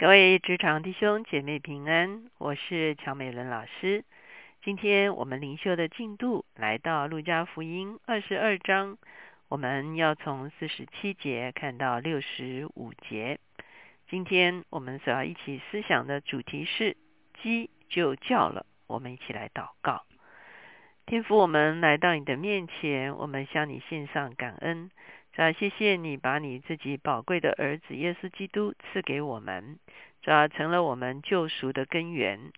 各位职场弟兄姐妹平安，我是乔美伦老师。今天我们灵修的进度来到路加福音二十二章，我们要从四十七节看到六十五节。今天我们所要一起思想的主题是鸡就叫了，我们一起来祷告。天父，我们来到你的面前，我们向你献上感恩。主要谢谢你把你自己宝贵的儿子耶稣基督赐给我们，主要成了我们救赎的根源。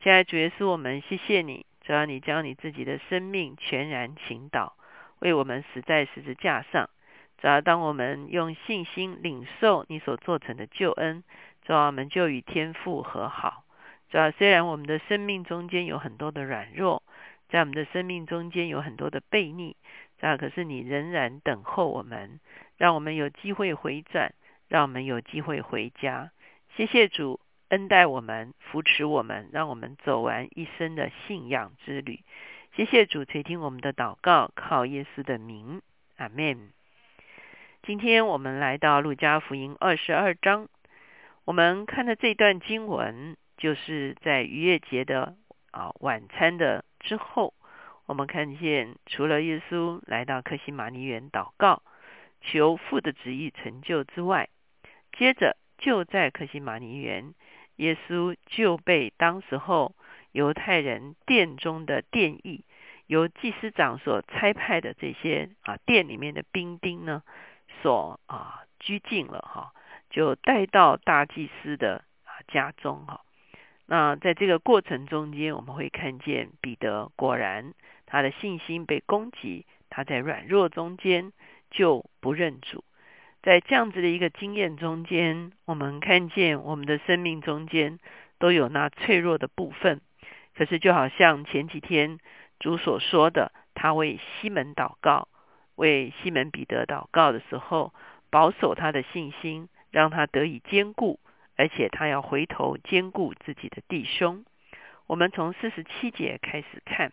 亲爱主耶稣，我们谢谢你，主要你将你自己的生命全然倾倒，为我们死在十字架上。主要当我们用信心领受你所做成的救恩，主要我们就与天父和好。主要虽然我们的生命中间有很多的软弱，在我们的生命中间有很多的悖逆。啊！可是你仍然等候我们，让我们有机会回转，让我们有机会回家。谢谢主恩待我们，扶持我们，让我们走完一生的信仰之旅。谢谢主垂听我们的祷告，靠耶稣的名，阿门。今天我们来到路加福音二十二章，我们看的这段经文，就是在逾越节的啊晚餐的之后。我们看见，除了耶稣来到克西马尼园祷告，求父的旨意成就之外，接着就在克西马尼园，耶稣就被当时候犹太人殿中的殿役，由祭司长所差派的这些啊殿里面的兵丁呢，所啊拘禁了哈，就带到大祭司的啊家中哈。那在这个过程中间，我们会看见彼得果然。他的信心被攻击，他在软弱中间就不认主。在这样子的一个经验中间，我们看见我们的生命中间都有那脆弱的部分。可是就好像前几天主所说的，他为西门祷告，为西门彼得祷告的时候，保守他的信心，让他得以坚固，而且他要回头兼顾自己的弟兄。我们从四十七节开始看。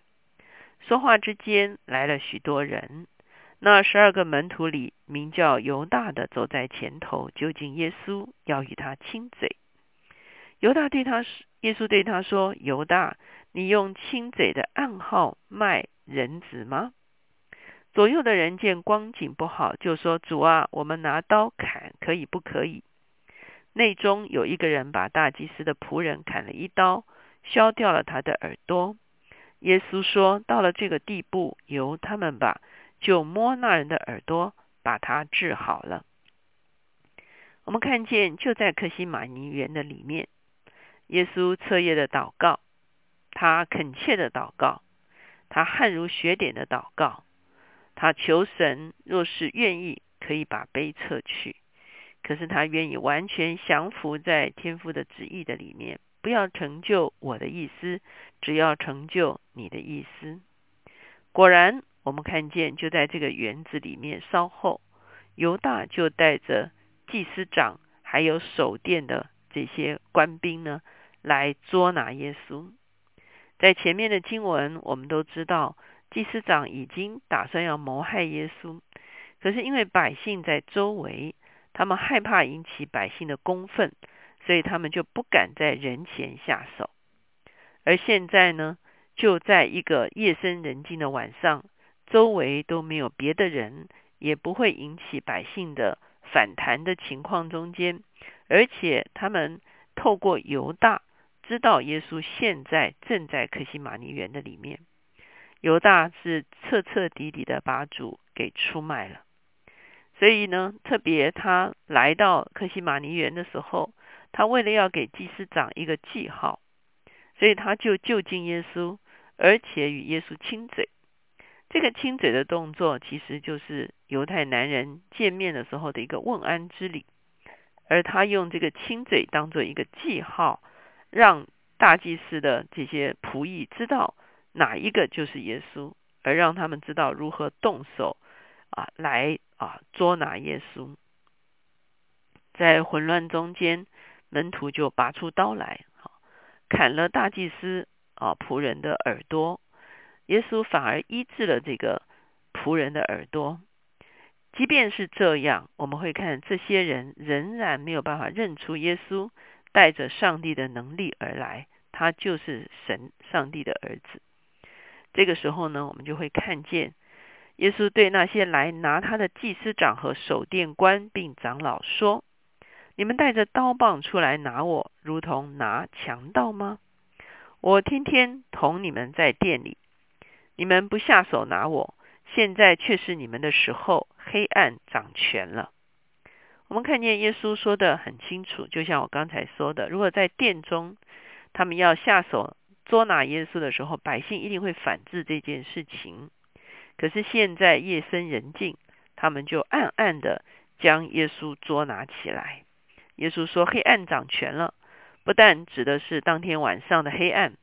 说话之间来了许多人，那十二个门徒里名叫犹大的走在前头，就近耶稣要与他亲嘴。犹大对他说：“耶稣对他说，犹大，你用亲嘴的暗号卖人子吗？”左右的人见光景不好，就说：“主啊，我们拿刀砍可以不可以？”内中有一个人把大祭司的仆人砍了一刀，削掉了他的耳朵。耶稣说：“到了这个地步，由他们吧，就摸那人的耳朵，把他治好了。”我们看见，就在克西马尼园的里面，耶稣彻夜的祷告，他恳切的祷告，他汗如雪点的祷告，他求神，若是愿意，可以把杯撤去。可是他愿意完全降服在天父的旨意的里面。不要成就我的意思，只要成就你的意思。果然，我们看见就在这个园子里面，稍后犹大就带着祭司长还有守殿的这些官兵呢，来捉拿耶稣。在前面的经文，我们都知道祭司长已经打算要谋害耶稣，可是因为百姓在周围，他们害怕引起百姓的公愤。所以他们就不敢在人前下手，而现在呢，就在一个夜深人静的晚上，周围都没有别的人，也不会引起百姓的反弹的情况中间，而且他们透过犹大知道耶稣现在正在克西马尼园的里面，犹大是彻彻底底的把主给出卖了，所以呢，特别他来到克西马尼园的时候。他为了要给祭司长一个记号，所以他就就近耶稣，而且与耶稣亲嘴。这个亲嘴的动作，其实就是犹太男人见面的时候的一个问安之礼。而他用这个亲嘴当做一个记号，让大祭司的这些仆役知道哪一个就是耶稣，而让他们知道如何动手啊，来啊捉拿耶稣。在混乱中间。门徒就拔出刀来，砍了大祭司啊仆人的耳朵。耶稣反而医治了这个仆人的耳朵。即便是这样，我们会看这些人仍然没有办法认出耶稣带着上帝的能力而来，他就是神上帝的儿子。这个时候呢，我们就会看见耶稣对那些来拿他的祭司长和守殿官并长老说：“你们带着刀棒出来拿我，如同拿强盗吗？我天天同你们在店里，你们不下手拿我，现在却是你们的时候，黑暗掌权了。”我们看见耶稣说的很清楚，就像我刚才说的，如果在殿中他们要下手捉拿耶稣的时候，百姓一定会反制这件事情。可是现在夜深人静，他们就暗暗的将耶稣捉拿起来。耶稣说：“黑暗掌权了。”不但指的是当天晚上的黑暗，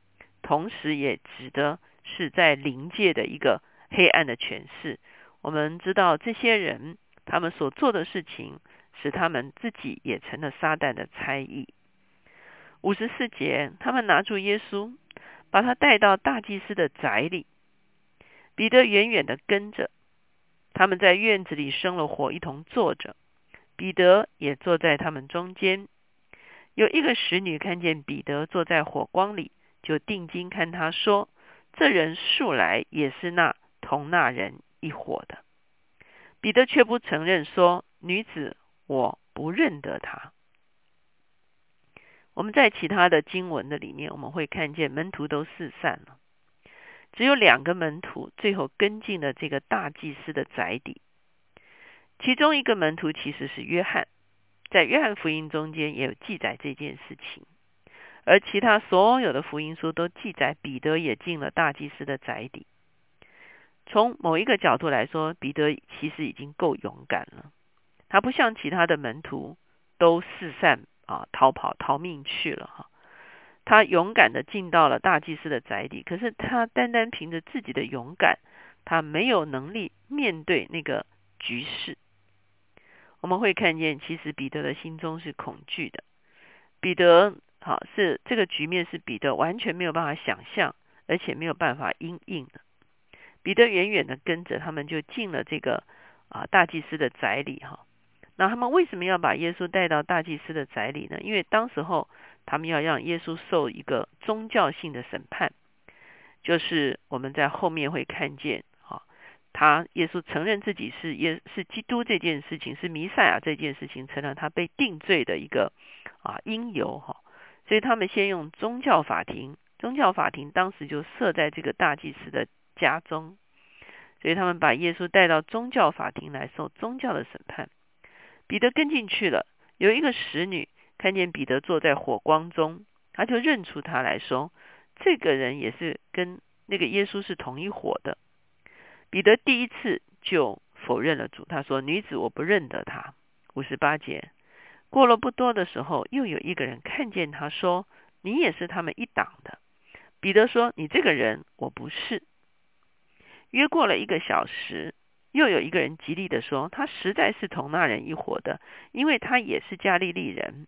同时也指的是在灵界的一个黑暗的诠释。我们知道这些人他们所做的事情。使他们自己也成了撒旦的猜疑。五十四节，他们拿住耶稣，把他带到大祭司的宅里。彼得远远的跟着。他们在院子里生了火，一同坐着。彼得也坐在他们中间。有一个使女看见彼得坐在火光里，就定睛看他说：“这人素来也是那同那人一伙的。”彼得却不承认，说：“女子。”我不认得他。我们在其他的经文的里面，我们会看见门徒都四散了，只有两个门徒最后跟进了这个大祭司的宅邸。其中一个门徒其实是约翰，在约翰福音中间也有记载这件事情，而其他所有的福音书都记载彼得也进了大祭司的宅邸。从某一个角度来说，彼得其实已经够勇敢了。他不像其他的门徒都四散啊逃跑逃命去了哈，他勇敢的进到了大祭司的宅邸，可是他单单凭着自己的勇敢，他没有能力面对那个局势。我们会看见，其实彼得的心中是恐惧的。彼得好是这个局面是彼得完全没有办法想象，而且没有办法应应的。彼得远远的跟着他们就进了这个啊大祭司的宅里哈。那他们为什么要把耶稣带到大祭司的宅里呢？因为当时候他们要让耶稣受一个宗教性的审判，就是我们在后面会看见，哈，他耶稣承认自己是耶是基督这件事情，是弥赛亚这件事情，成了他被定罪的一个啊因由哈。所以他们先用宗教法庭，宗教法庭当时就设在这个大祭司的家中，所以他们把耶稣带到宗教法庭来受宗教的审判。彼得跟进去了，有一个使女看见彼得坐在火光中，他就认出他来说：“这个人也是跟那个耶稣是同一伙的。”彼得第一次就否认了主，他说：“女子，我不认得他。”五十八节过了不多的时候，又有一个人看见他说：“你也是他们一党的。”彼得说：“你这个人我不是。”约过了一个小时。又有一个人极力的说，他实在是同那人一伙的，因为他也是加利利人。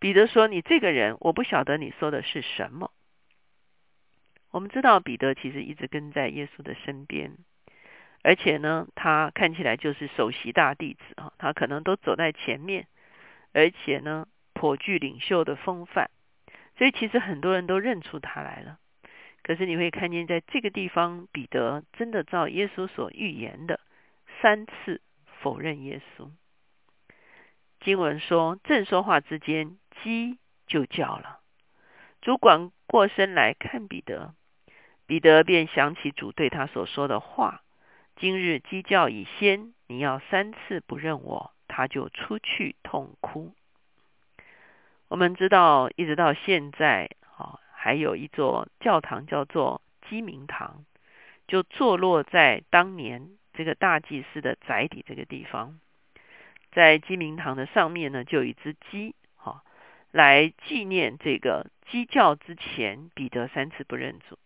彼得说：“你这个人，我不晓得你说的是什么。”我们知道彼得其实一直跟在耶稣的身边，而且呢，他看起来就是首席大弟子啊，他可能都走在前面，而且呢，颇具领袖的风范，所以其实很多人都认出他来了。可是你会看见，在这个地方，彼得真的照耶稣所预言的，三次否认耶稣。经文说，正说话之间，鸡就叫了。主管过身来看彼得，彼得便想起主对他所说的话：“今日鸡叫已先，你要三次不认我。”他就出去痛哭。我们知道，一直到现在哦。还有一座教堂叫做鸡鸣堂，就坐落在当年这个大祭司的宅邸这个地方。在鸡鸣堂的上面呢，就有一只鸡，来纪念这个鸡叫之前彼得三次不认主。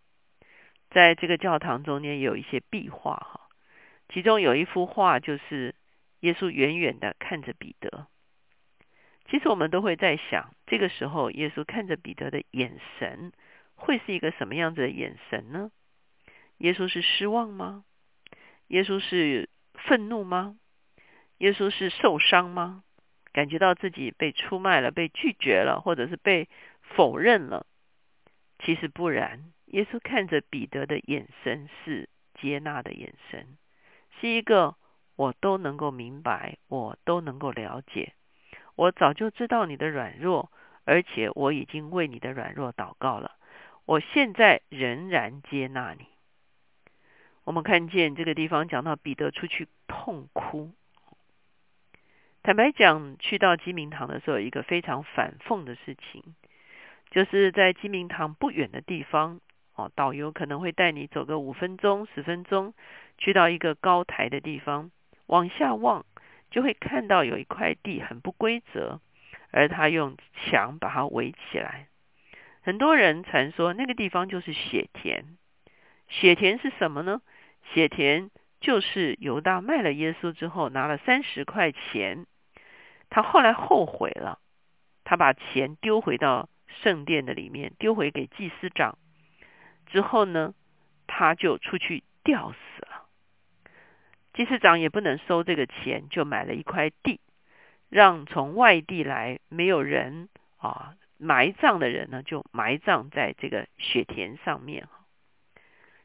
在这个教堂中间有一些壁画，哈，其中有一幅画就是耶稣远远的看着彼得。其实我们都会在想，这个时候耶稣看着彼得的眼神会是一个什么样子的眼神呢？耶稣是失望吗？耶稣是愤怒吗？耶稣是受伤吗？感觉到自己被出卖了、被拒绝了，或者是被否认了。其实不然，耶稣看着彼得的眼神是接纳的眼神，是一个我都能够明白，我都能够了解，我早就知道你的软弱，而且我已经为你的软弱祷告了。我现在仍然接纳你。我们看见这个地方讲到彼得出去痛哭。坦白讲，去到鸡鸣堂的时候，一个非常反讽的事情。就是在鸡鸣堂不远的地方，哦，导游可能会带你走个五分钟、十分钟，去到一个高台的地方，往下望，就会看到有一块地很不规则，而他用墙把它围起来。很多人传说那个地方就是血田，血田是什么呢？血田就是犹大卖了耶稣之后拿了三十块钱，他后来后悔了，他把钱丢回到。圣殿的里面丢回给祭司长之后呢，他就出去吊死了。祭司长也不能收这个钱，就买了一块地，让从外地来没有人啊埋葬的人呢，就埋葬在这个雪田上面。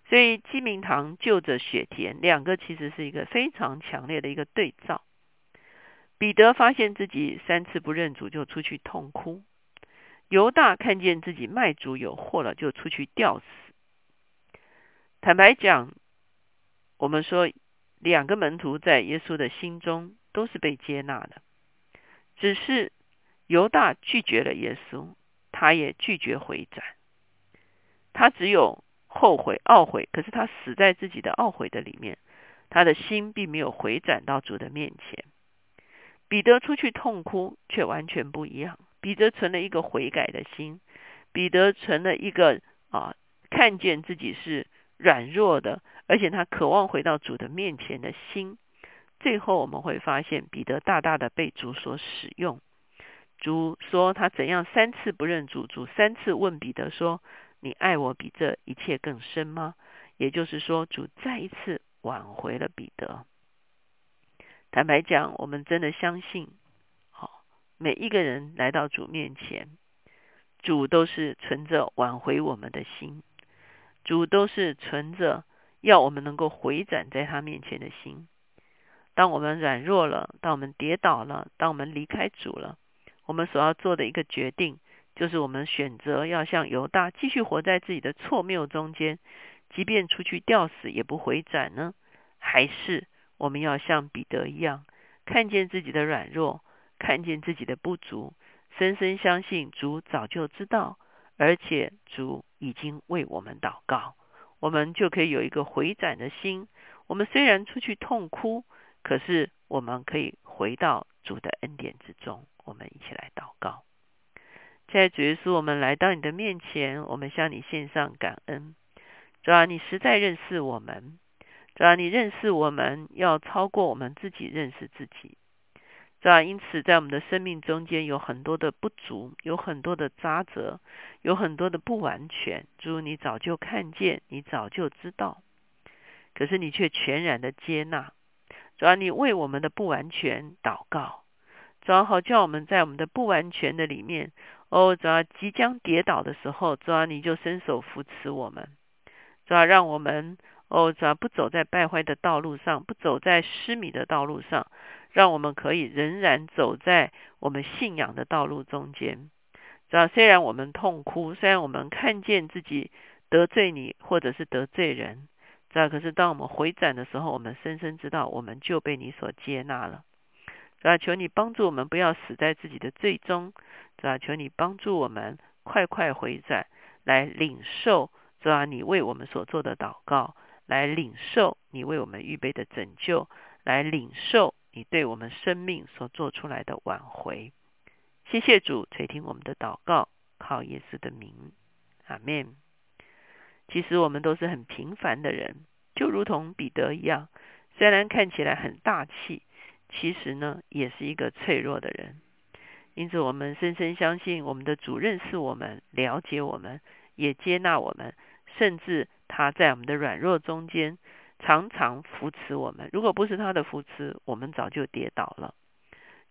所以鸡鸣堂就着雪田，两个其实是一个非常强烈的一个对照。彼得发现自己三次不认主，就出去痛哭。犹大看见自己卖主有祸了，就出去吊死。坦白讲，我们说两个门徒在耶稣的心中都是被接纳的，只是犹大拒绝了耶稣，他也拒绝回转，他只有后悔、懊悔。可是他死在自己的懊悔的里面，他的心并没有回转到主的面前。彼得出去痛哭，却完全不一样。彼得存了一个悔改的心，彼得存了一个啊，看见自己是软弱的，而且他渴望回到主的面前的心。最后我们会发现，彼得大大的被主所使用。主说他怎样三次不认主，主三次问彼得说：“你爱我比这一切更深吗？”也就是说，主再一次挽回了彼得。坦白讲，我们真的相信。好每一个人来到主面前，主都是存着挽回我们的心，主都是存着要我们能够回转在他面前的心。当我们软弱了，当我们跌倒了，当我们离开主了，我们所要做的一个决定，就是我们选择要像犹大继续活在自己的错谬中间，即便出去吊死也不回转呢？还是我们要像彼得一样，看见自己的软弱？看见自己的不足，深深相信主早就知道，而且主已经为我们祷告，我们就可以有一个回转的心。我们虽然出去痛哭，可是我们可以回到主的恩典之中。我们一起来祷告。在主耶稣，我们来到你的面前，我们向你献上感恩。主啊，你实在认识我们，主啊，你认识我们要超过我们自己认识自己。是吧？因此，在我们的生命中间有很多的不足，有很多的渣折，有很多的不完全。主，你早就看见，你早就知道，可是你却全然的接纳。主要你为我们的不完全祷告，主要好叫我们在我们的不完全的里面，哦，主要即将跌倒的时候，主要你就伸手扶持我们，主要让我们，哦，主要不走在败坏的道路上，不走在失迷的道路上。让我们可以仍然走在我们信仰的道路中间。主要虽然我们痛哭，虽然我们看见自己得罪你，或者是得罪人，主要可是当我们回转的时候，我们深深知道我们就被你所接纳了。主要求你帮助我们不要死在自己的罪中。主要求你帮助我们快快回转，来领受主要你为我们所做的祷告，来领受你为我们预备的拯救，来领受。你对我们生命所做出来的挽回，谢谢主垂听我们的祷告，靠耶稣的名，阿门。其实我们都是很平凡的人，就如同彼得一样，虽然看起来很大气，其实呢也是一个脆弱的人。因此，我们深深相信我们的主认识我们，了解我们，也接纳我们，甚至他在我们的软弱中间。常常扶持我们，如果不是他的扶持，我们早就跌倒了。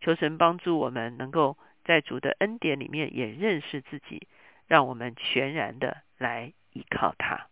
求神帮助我们能够在主的恩典里面也认识自己，让我们全然的来依靠他。